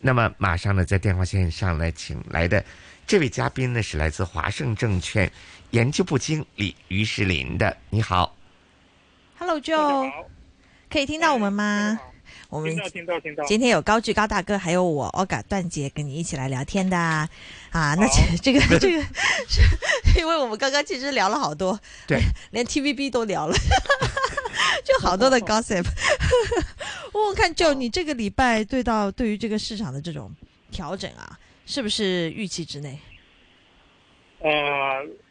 那么马上呢，在电话线上来请来的这位嘉宾呢，是来自华盛证券研究部经理于世林的。你好，Hello Joe，可以听到我们吗？我们听到听到听到。今天有高巨高大哥，还有我欧嘎段姐跟你一起来聊天的啊。那这个这个是 因为我们刚刚其实聊了好多，对，连 TVB 都聊了，就好多的 gossip。我看就你这个礼拜对到对于这个市场的这种调整啊，是不是预期之内？呃，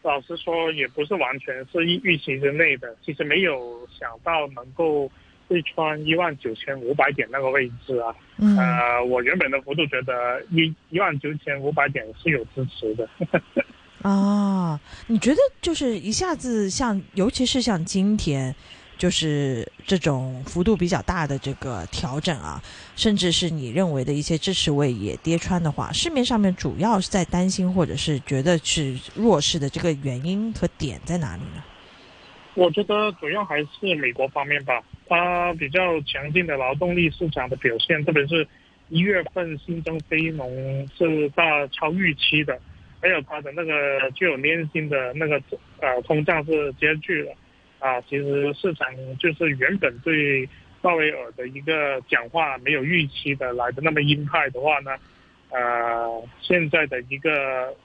老实说也不是完全是预预期之内的，其实没有想到能够。会穿一万九千五百点那个位置啊，嗯呃，我原本的幅度觉得一一万九千五百点是有支持的。啊，你觉得就是一下子像，尤其是像今天，就是这种幅度比较大的这个调整啊，甚至是你认为的一些支持位也跌穿的话，市面上面主要是在担心或者是觉得是弱势的这个原因和点在哪里呢？我觉得主要还是美国方面吧。它比较强劲的劳动力市场的表现，特别是一月份新增非农是大超预期的，还有它的那个具有粘性的那个呃通胀是接剧了，啊，其实市场就是原本对鲍威尔的一个讲话没有预期的来的那么鹰派的话呢，呃，现在的一个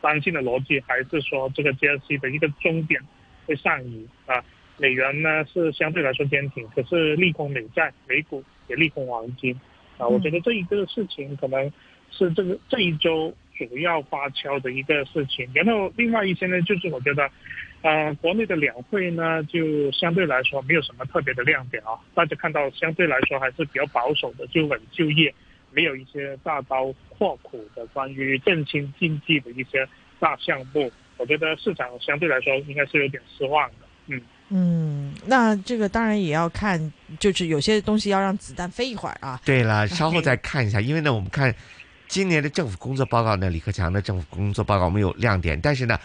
担心的逻辑还是说这个加息的一个终点会上移啊。美元呢是相对来说坚挺，可是利空美债，美股也利空黄金，啊，我觉得这一个事情可能是这个这一周主要发酵的一个事情。然后另外一些呢，就是我觉得，呃，国内的两会呢，就相对来说没有什么特别的亮点啊。大家看到相对来说还是比较保守的，就稳就业，没有一些大刀阔斧的关于振兴经济的一些大项目。我觉得市场相对来说应该是有点失望的，嗯。嗯，那这个当然也要看，就是有些东西要让子弹飞一会儿啊。对了，稍后再看一下，因为呢，我们看今年的政府工作报告呢，李克强的政府工作报告没有亮点，但是呢，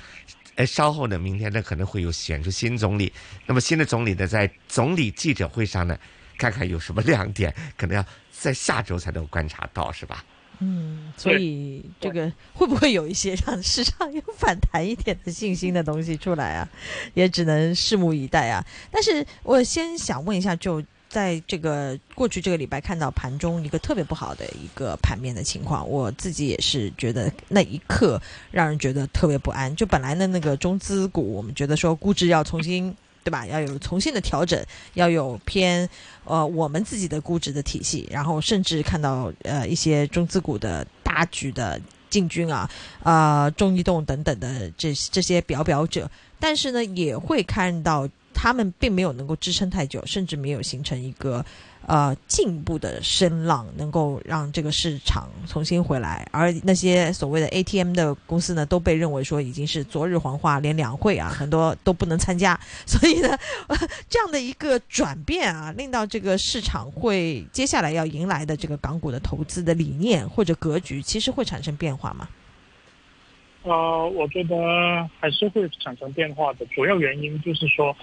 呃，稍后呢，明天呢可能会有选出新总理，那么新的总理呢，在总理记者会上呢，看看有什么亮点，可能要在下周才能观察到，是吧？嗯，所以这个会不会有一些让市场有反弹一点的信心的东西出来啊？也只能拭目以待啊。但是我先想问一下，就在这个过去这个礼拜看到盘中一个特别不好的一个盘面的情况，我自己也是觉得那一刻让人觉得特别不安。就本来的那个中资股，我们觉得说估值要重新。对吧？要有重新的调整，要有偏呃我们自己的估值的体系，然后甚至看到呃一些中资股的大举的进军啊，啊中移动等等的这这些表表者，但是呢也会看到他们并没有能够支撑太久，甚至没有形成一个。呃，进步的声浪能够让这个市场重新回来，而那些所谓的 ATM 的公司呢，都被认为说已经是昨日黄花，连两会啊，很多都不能参加。所以呢，这样的一个转变啊，令到这个市场会接下来要迎来的这个港股的投资的理念或者格局，其实会产生变化吗？呃，我觉得还是会产生变化的，主要原因就是说。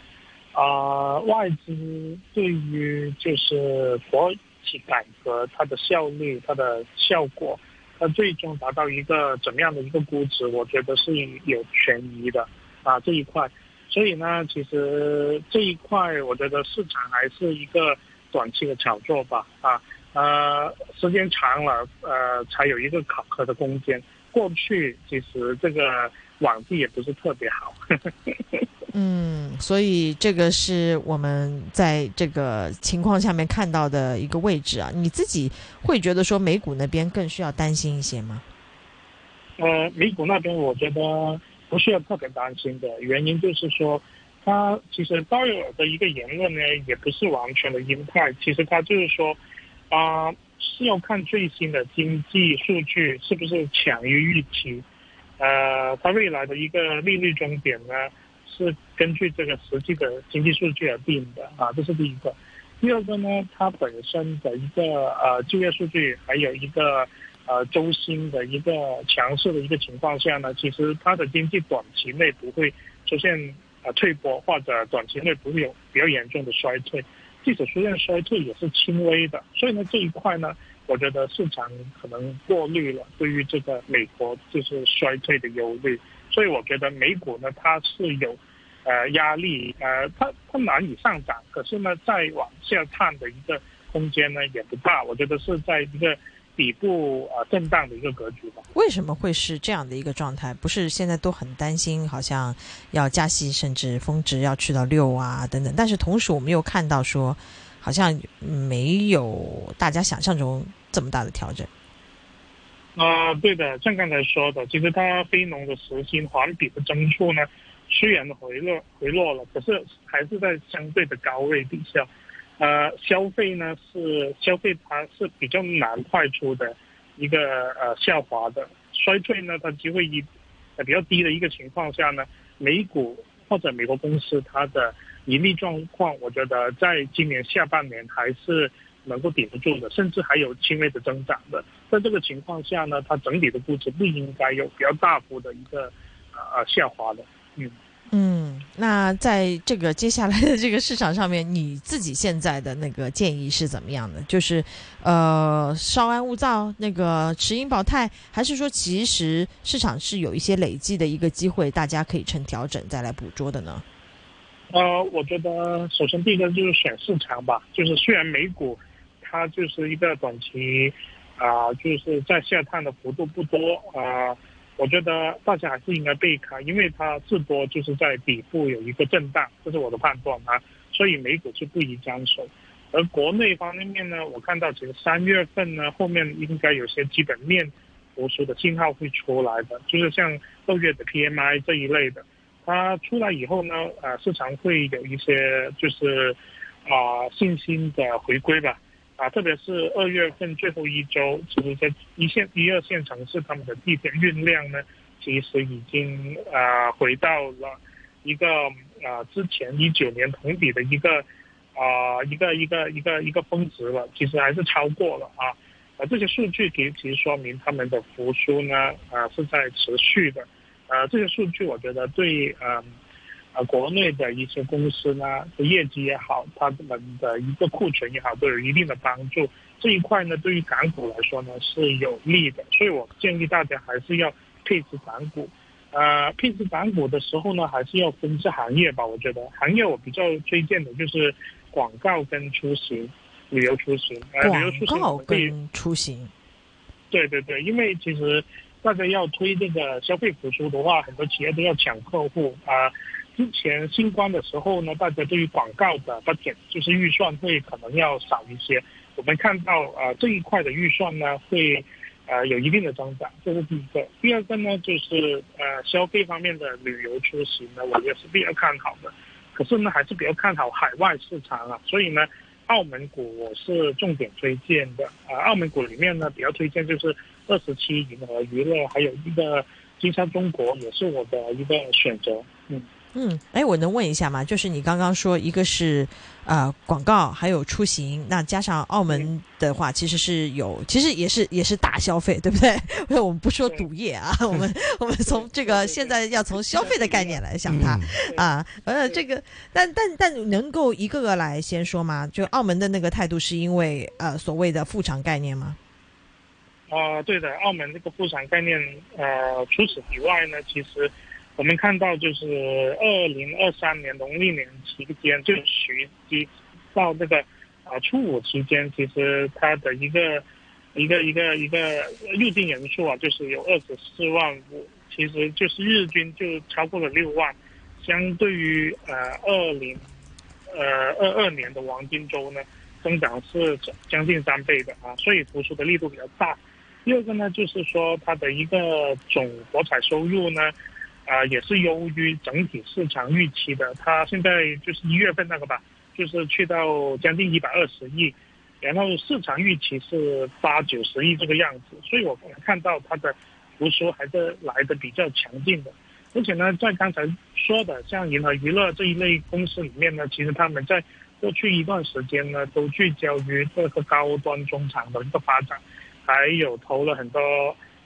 啊，外资对于就是国企改革它的效率、它的效果，它最终达到一个怎么样的一个估值，我觉得是有权疑的啊这一块。所以呢，其实这一块我觉得市场还是一个短期的炒作吧啊呃，时间长了呃才有一个考核的空间。过去其实这个网绩也不是特别好。嗯，所以这个是我们在这个情况下面看到的一个位置啊。你自己会觉得说美股那边更需要担心一些吗？呃，美股那边我觉得不需要特别担心的原因就是说，他其实鲍威尔的一个言论呢，也不是完全的鹰派。其实他就是说，啊，是要看最新的经济数据是不是强于预期。呃，它未来的一个利率终点呢？是根据这个实际的经济数据而定的啊，这是第一个。第二个呢，它本身的一个呃就业数据，还有一个呃周薪的一个强势的一个情况下呢，其实它的经济短期内不会出现呃退波，或者短期内不会有比较严重的衰退。即使出现衰退，也是轻微的。所以呢，这一块呢，我觉得市场可能过滤了对于这个美国就是衰退的忧虑，所以我觉得美股呢它是有呃压力，呃它它难以上涨，可是呢再往下探的一个空间呢也不大，我觉得是在一个底部啊震荡的一个格局吧。为什么会是这样的一个状态？不是现在都很担心，好像要加息，甚至峰值要去到六啊等等，但是同时我们又看到说，好像没有大家想象中。这么大的调整，啊，对的，像刚才说的，其实它非农的实薪环比的增速呢，虽然回落回落了，可是还是在相对的高位底下。呃，消费呢是消费，它是比较难快出的一个呃下滑的衰退呢，它机会一比较低的一个情况下呢，美股或者美国公司它的盈利状况，我觉得在今年下半年还是。能够顶得住的，甚至还有轻微的增长的。在这个情况下呢，它整体的估值不应该有比较大幅的一个呃下滑的。嗯嗯，那在这个接下来的这个市场上面，你自己现在的那个建议是怎么样的？就是呃稍安勿躁，那个持盈保泰，还是说其实市场是有一些累计的一个机会，大家可以趁调整再来捕捉的呢？呃，我觉得首先第一个就是选市场吧，就是虽然美股。它就是一个短期，啊，就是在下探的幅度不多啊，我觉得大家还是应该避开，因为它至多就是在底部有一个震荡，这是我的判断啊，所以美股是不宜沾手。而国内方面呢，我看到其实三月份呢后面应该有些基本面复苏的信号会出来的，就是像六月的 PMI 这一类的，它出来以后呢，呃，市场会有一些就是啊信心的回归吧。啊，特别是二月份最后一周，其实在一线、一二线城市，他们的地铁运量呢，其实已经啊回到了一个啊之前一九年同比的一个啊一个一个一个一个峰值了，其实还是超过了啊。啊，这些数据其实说明他们的复苏呢啊是在持续的。啊，这些数据我觉得对嗯。啊，国内的一些公司呢，的业绩也好，他们的一个库存也好，都有一定的帮助。这一块呢，对于港股来说呢是有利的，所以我建议大家还是要配置港股。呃，配置港股的时候呢，还是要分析行业吧。我觉得行业我比较推荐的就是广告跟出行、旅游出行。广告跟出行。对对对，因为其实大家要推这个消费复苏的话，很多企业都要抢客户啊。之前新冠的时候呢，大家对于广告的 budget 就是预算会可能要少一些。我们看到呃这一块的预算呢会呃有一定的增长，这是第一个。第二个呢就是呃消费方面的旅游出行呢，我也是比较看好的。可是呢还是比较看好海外市场啊，所以呢澳门股我是重点推荐的。啊，澳门股里面呢比较推荐就是二十七银河娱乐，还有一个金沙中国也是我的一个选择。嗯。嗯，哎，我能问一下吗？就是你刚刚说一个是，呃，广告，还有出行，那加上澳门的话，其实是有，其实也是也是大消费，对不对？我们不说赌业啊，我们我们从这个现在要从消费的概念来想它啊，呃，这个，但但但能够一个个来先说吗？就澳门的那个态度是因为呃所谓的副厂概念吗？啊，对的，澳门这个副厂概念，呃，除此以外呢，其实。我们看到，就是二零二三年农历年期间，就徐基到那个啊初五期间，其实它的一个一个一个一个入境人数啊，就是有二十四万五，其实就是日均就超过了六万，相对于呃二零呃二二年的黄金周呢，增长是将近三倍的啊，所以复苏的力度比较大。第二个呢，就是说它的一个总博彩收入呢。啊，也是优于整体市场预期的。它现在就是一月份那个吧，就是去到将近一百二十亿，然后市场预期是八九十亿这个样子。所以我看到它的复苏还是来的比较强劲的。而且呢，在刚才说的像银河娱乐这一类公司里面呢，其实他们在过去一段时间呢，都聚焦于这个高端中场的一个发展，还有投了很多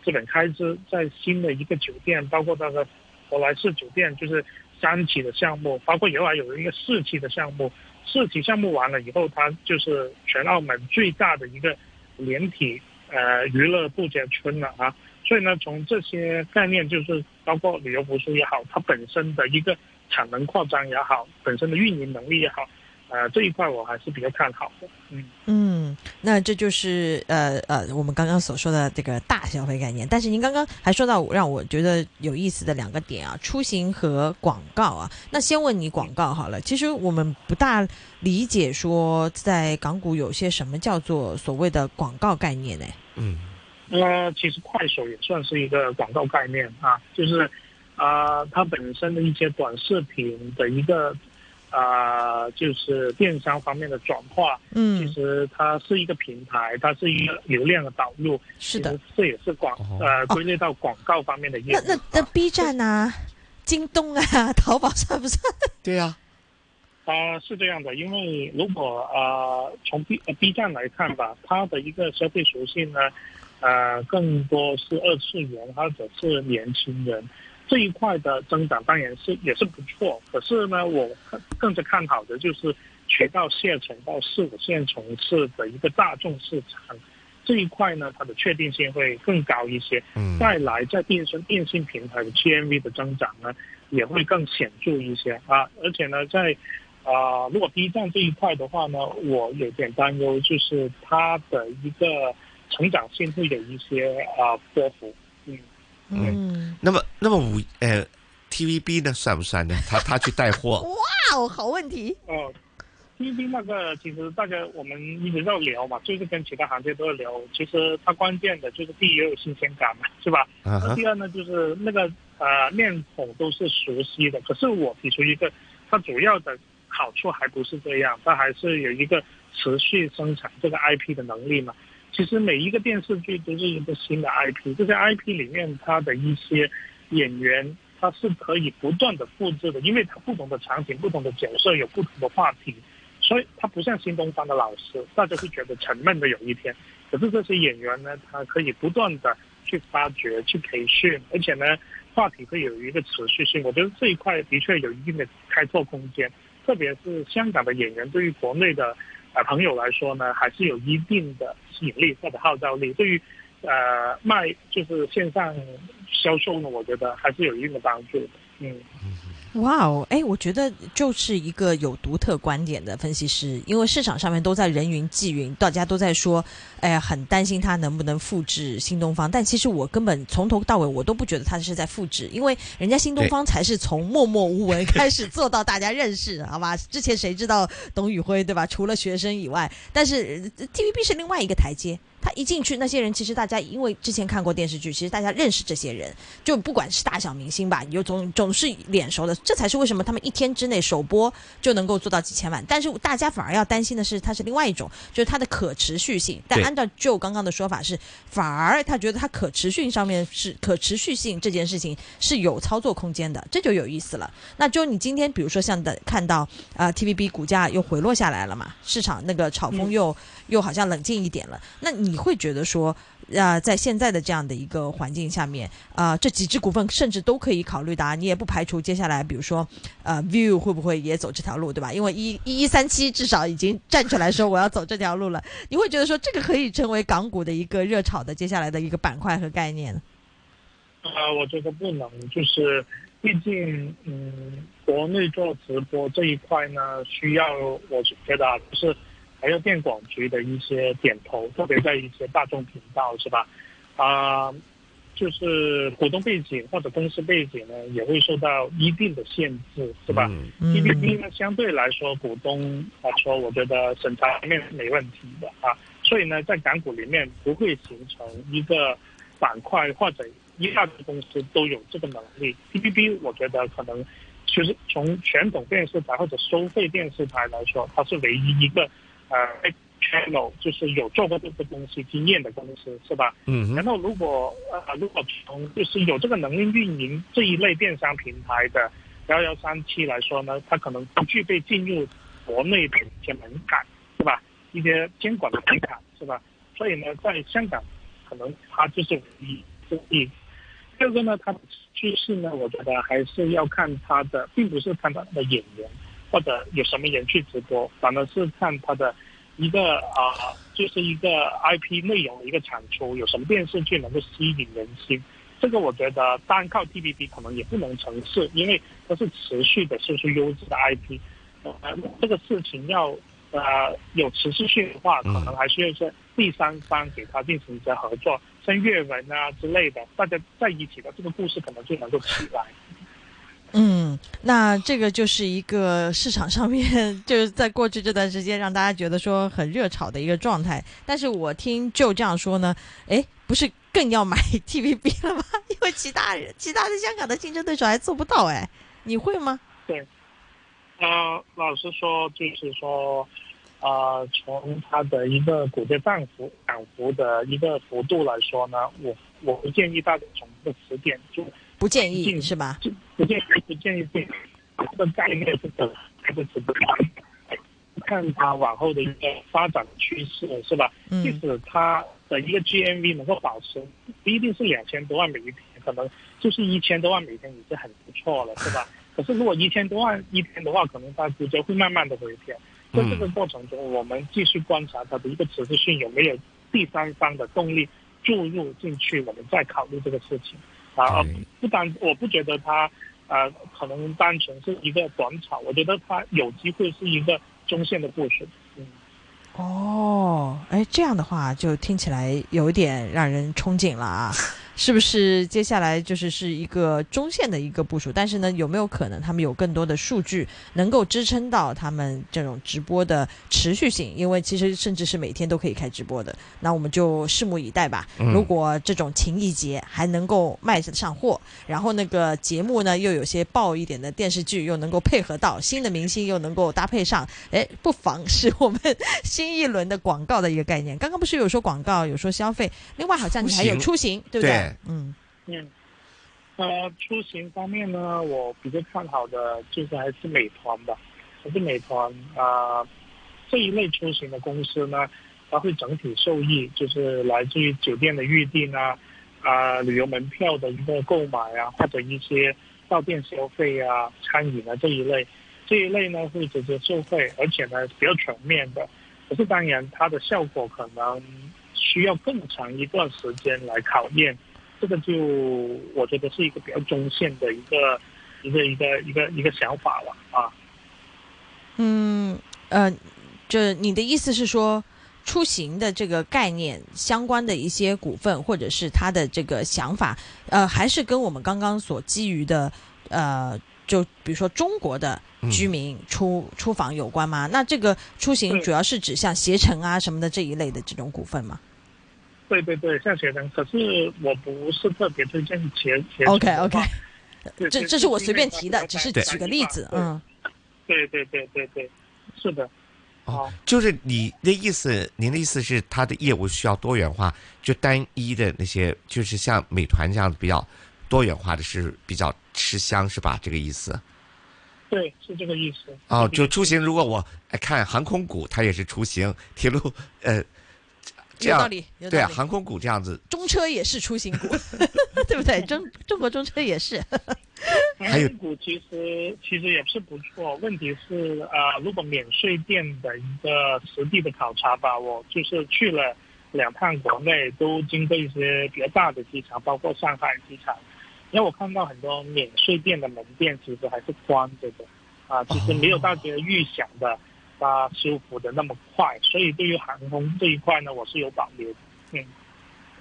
资本开支在新的一个酒店，包括那个。珀莱士酒店就是三期的项目，包括以后还有一个四期的项目。四期项目完了以后，它就是全澳门最大的一个连体呃娱乐度假村了啊。所以呢，从这些概念，就是包括旅游服饰也好，它本身的一个产能扩张也好，本身的运营能力也好，呃，这一块我还是比较看好的。嗯嗯，那这就是呃呃，我们刚刚所说的这个大消费概念。但是您刚刚还说到让我觉得有意思的两个点啊，出行和广告啊。那先问你广告好了，其实我们不大理解说在港股有些什么叫做所谓的广告概念呢？嗯。呃，其实快手也算是一个广告概念啊，就是啊，它本身的一些短视频的一个啊，就是电商方面的转化，嗯，其实它是一个平台，它是一个流量的导入，是的，这也是广呃归类到广告方面的业务。那那那 B 站啊，京东啊，淘宝算不算？对呀，啊，是这样的，因为如果啊从 B B 站来看吧，它的一个消费属性呢。呃，更多是二次元或者是年轻人这一块的增长，当然是也是不错。可是呢，我更加看好的就是渠道下沉到四五线城市的一个大众市场这一块呢，它的确定性会更高一些。嗯，再来在电信电信平台的 GMV 的增长呢，也会更显著一些啊。而且呢，在啊，如果 B 站这一块的话呢，我有点担忧，就是它的一个。成长性会有一些啊波幅，嗯嗯，那么那么五呃 TVB 呢算不算呢？他 他去带货？哇哦，好问题哦，TVB 那个其实大家我们一直在聊嘛，就是跟其他行业都在聊。其实它关键的就是第一有新鲜感嘛，是吧？那第二呢，就是那个呃面孔都是熟悉的。可是我提出一个，它主要的好处还不是这样，它还是有一个持续生产这个 IP 的能力嘛。其实每一个电视剧都是一个新的 IP，这些 IP 里面它的一些演员，他是可以不断的复制的，因为它不同的场景、不同的角色有不同的话题，所以它不像新东方的老师，大家会觉得沉闷的有一天。可是这些演员呢，他可以不断的去发掘、去培训，而且呢，话题会有一个持续性。我觉得这一块的确有一定的开拓空间，特别是香港的演员对于国内的。啊，朋友来说呢，还是有一定的吸引力或者号召力。对于，呃，卖就是线上销售呢，我觉得还是有一定的帮助的。嗯。哇哦，哎，我觉得就是一个有独特观点的分析师，因为市场上面都在人云亦云，大家都在说，哎呀，很担心他能不能复制新东方。但其实我根本从头到尾我都不觉得他是在复制，因为人家新东方才是从默默无闻 开始做到大家认识，好吧？之前谁知道董宇辉对吧？除了学生以外，但是 TVB 是另外一个台阶。他一进去，那些人其实大家因为之前看过电视剧，其实大家认识这些人，就不管是大小明星吧，就总总是脸熟的，这才是为什么他们一天之内首播就能够做到几千万。但是大家反而要担心的是，它是另外一种，就是它的可持续性。但按照就刚刚的说法是，反而他觉得它可持续上面是可持续性这件事情是有操作空间的，这就有意思了。那就你今天比如说像的看到啊，TVB 股价又回落下来了嘛，市场那个炒风又又好像冷静一点了，那你。你会觉得说，啊，在现在的这样的一个环境下面，啊，这几只股份甚至都可以考虑的啊，你也不排除接下来，比如说，呃，view 会不会也走这条路，对吧？因为一一一三七至少已经站出来说我要走这条路了，你会觉得说这个可以成为港股的一个热炒的接下来的一个板块和概念？啊，我觉得不能，就是毕竟，嗯，国内做直播这一块呢，需要我觉得啊就是。还有电广局的一些点头，特别在一些大众频道，是吧？啊，就是股东背景或者公司背景呢，也会受到一定的限制，是吧？T V B 呢，相对来说，股东来说，我觉得审查方面是没问题的啊。所以呢，在港股里面不会形成一个板块或者一大堆公司都有这个能力。T V B 我觉得可能就是从传统电视台或者收费电视台来说，它是唯一一个。呃，channel 就是有做过这个东西经验的公司是吧？嗯。然后如果呃，如果从就是有这个能力运营这一类电商平台的幺幺三七来说呢，它可能不具备进入国内的一些门槛，是吧？一些监管的门槛，是吧？所以呢，在香港可能它就是一之一。第二个呢，它的趋势呢，我觉得还是要看它的，并不是看它的演员。或者有什么人去直播，反而是看他的一个啊、就是一个 IP 内容的一个产出，有什么电视剧能够吸引人心？这个我觉得单靠 TVB 可能也不能成事，因为它是持续的输出优质的 IP。呃，这个事情要呃有持续性的话，可能还需要一些第三方给他进行一些合作，像阅文啊之类的，大家在一起的这个故事可能就能够起来。嗯，那这个就是一个市场上面，就是在过去这段时间让大家觉得说很热炒的一个状态。但是我听就这样说呢，诶，不是更要买 TVB 了吗？因为其他人、其他的香港的竞争对手还做不到，诶，你会吗？对呃，老实说，就是说，呃，从它的一个股价涨幅涨幅的一个幅度来说呢，我我不建议大家从这个时点就不建议进是吧？就不建议不建议进这个概念是等还是值得看，看它往后的一个发展趋势是吧？即嗯使它的一个 GMV 能够保持不一定是两千多万每一天，可能就是一千多万每天已经很不错了，是吧？可是如果一千多万一天的话，可能它估计会慢慢的回调。在这个过程中，我们继续观察它的一个持续性有没有第三方的动力注入进去，我们再考虑这个事情。啊，不单我不觉得它呃可能单纯是一个短炒，我觉得它有机会是一个中线的故事。嗯。哦，哎，这样的话就听起来有点让人憧憬了啊！是不是接下来就是是一个中线的一个部署？但是呢，有没有可能他们有更多的数据能够支撑到他们这种直播的持续性？因为其实甚至是每天都可以开直播的，那我们就拭目以待吧。嗯如果这种情谊节还能够卖得上货，然后那个节目呢又有些爆一点的电视剧又能够配合到新的明星又能够搭配上，哎，不妨是我们新一轮的广告的一个概念。刚刚不是有说广告，有说消费，另外好像你还有出行，对不对？对嗯嗯，呃，出行方面呢，我比较看好的就是还是美团吧。还是美团啊、呃这一类出行的公司呢，它会整体受益，就是来自于酒店的预订啊，啊、旅游门票的一个购买啊，或者一些到店消费啊、餐饮啊这一类，这一类呢会直接受惠，而且呢比较全面的。可是当然，它的效果可能需要更长一段时间来考验。这个就我觉得是一个比较中线的一个一个一个一个一个想法了啊。嗯呃，这你的意思是说？出行的这个概念相关的一些股份，或者是他的这个想法，呃，还是跟我们刚刚所基于的，呃，就比如说中国的嗯居民出、出访有关吗？那这个出行主要是指向携程啊什么的这一类的这种股份吗对对对，像携程，可是我不是特别推荐携携程的话。？OK OK，这这是我随便提的，只是举个例子，嗯。对对对对对，是的。哦，就是你的意思，您的意思是他的业务需要多元化，就单一的那些，就是像美团这样子比较多元化的是比较吃香，是吧？这个意思。对，是这个意思。哦，就出行，如果我哎看航空股，它也是出行；铁路，呃，这样有道理，有对啊，道理。航空股这样子，中车也是出行股，对不对？中中国中车也是。还有航空股其实其实也是不错，问题是呃，如果免税店的一个实地的考察吧，我就是去了两趟国内，都经过一些比较大的机场，包括上海机场，因为我看到很多免税店的门店其实还是关着的，啊，其实没有大家预想的它修复的那么快，所以对于航空这一块呢，我是有保留的。嗯，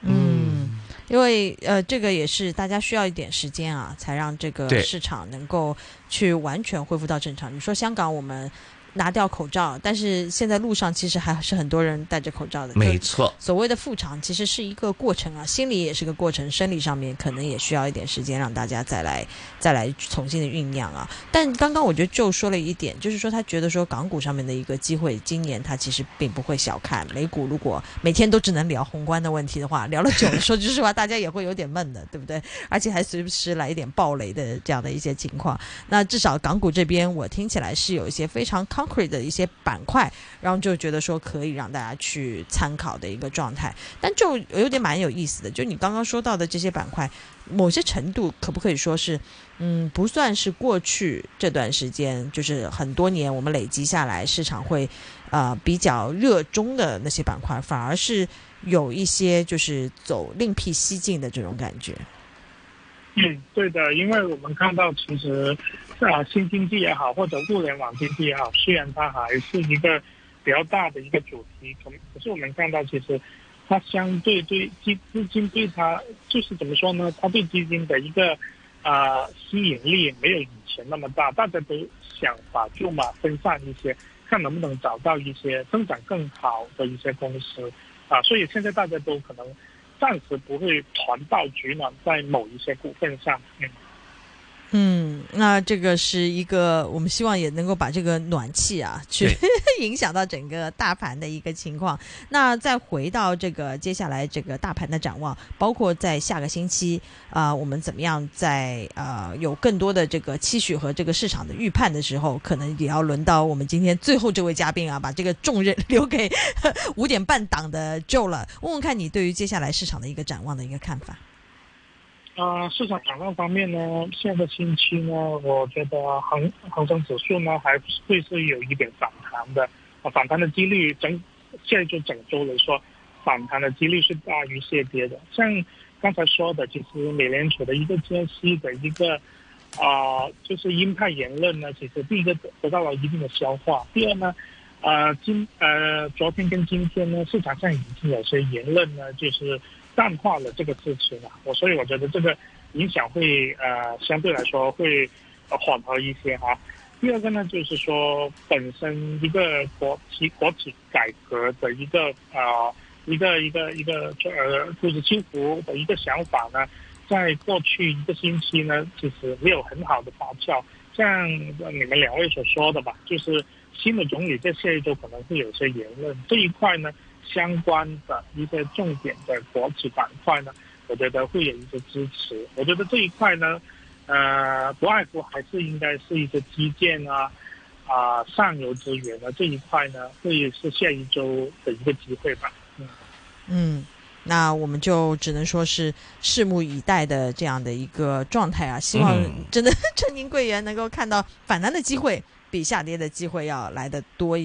嗯，因为呃，这个也是大家需要一点时间啊，才让这个市场能够去完全恢复到正常。你说香港我们拿掉口罩，但是现在路上其实还是很多人戴着口罩的。没错，所谓的复常其实是一个过程啊，心理也是个过程，生理上面可能也需要一点时间让大家再来再来重新的酝酿啊。但刚刚我觉得就说了一点，就是说他觉得说港股上面的一个机会，今年他其实并不会小看美股。如果每天都只能聊宏观的问题的话，聊了久了，说句实话，大家也会有点闷的，对不对？而且还时不时来一点暴雷的这样的一些情况。那至少港股这边，我听起来是有一些非常 concrete 的一些板块，然后就觉得说可以让大家去参考的一个状态。但就有点蛮有意思的，就你刚刚说到的这些板块，某些程度可不可以说是，嗯，不算是过去这段时间，就是很多年我们累积下来市场会呃比较热衷的那些板块，反而是有一些就是走另辟蹊径的这种感觉。嗯，对的，因为我们看到其实啊，新经济也好，或者互联网经济也好，虽然它还是一个比较大的一个主题，可可是我们看到其实它相对对基资金对它就是怎么说呢？它对基金的一个啊吸引力没有以前那么大，大家都想把注码分散一些，看能不能找到一些增长更好的一些公司啊，所以现在大家都可能。暂时不会团到局呢在某一些股份上，嗯。嗯，那这个是一个我们希望也能够把这个暖气啊，去 影响到整个大盘的一个情况。那再回到这个接下来这个大盘的展望，包括在下个星期啊，我们怎么样在呃有更多的这个期许和这个市场的预判的时候，可能也要轮到我们今天最后这位嘉宾啊，把这个重任留 给五点半档的 Joe 了。问问看你对于接下来市场的一个展望的一个看法。啊，市场展望方面呢，下个星期呢，我觉得恒恒生指数呢还会是有一点反弹的，啊，反弹的几率整现在就整周来说，反弹的几率是大于下跌的。像刚才说的，其实美联储的一个加息的一个啊，就是鹰派言论呢，其实第一个得到了一定的消化，第二呢，呃，今呃昨天跟今天呢，市场上已经有些言论呢，就是。淡化了这个支持了，我所以我觉得这个影响会呃相对来说会缓和一些哈。第二个呢，就是说本身一个国企国企改革的一个呃一个一个一个呃就是清福的一个想法呢，在过去一个星期呢，其实没有很好的发酵。像你们两位所说的吧，就是新的总理在下一周可能会有些言论这一块呢。相关的一些重点的国企板块呢，我觉得会有一些支持。我觉得这一块呢，呃，不外乎还是应该是一些基建啊，啊，上游资源的这一块呢，会是下一周的一个机会吧。嗯，嗯，那我们就只能说是拭目以待的这样的一个状态啊。希望真的，趁您贵员能够看到反弹的机会比下跌的机会要来的多一。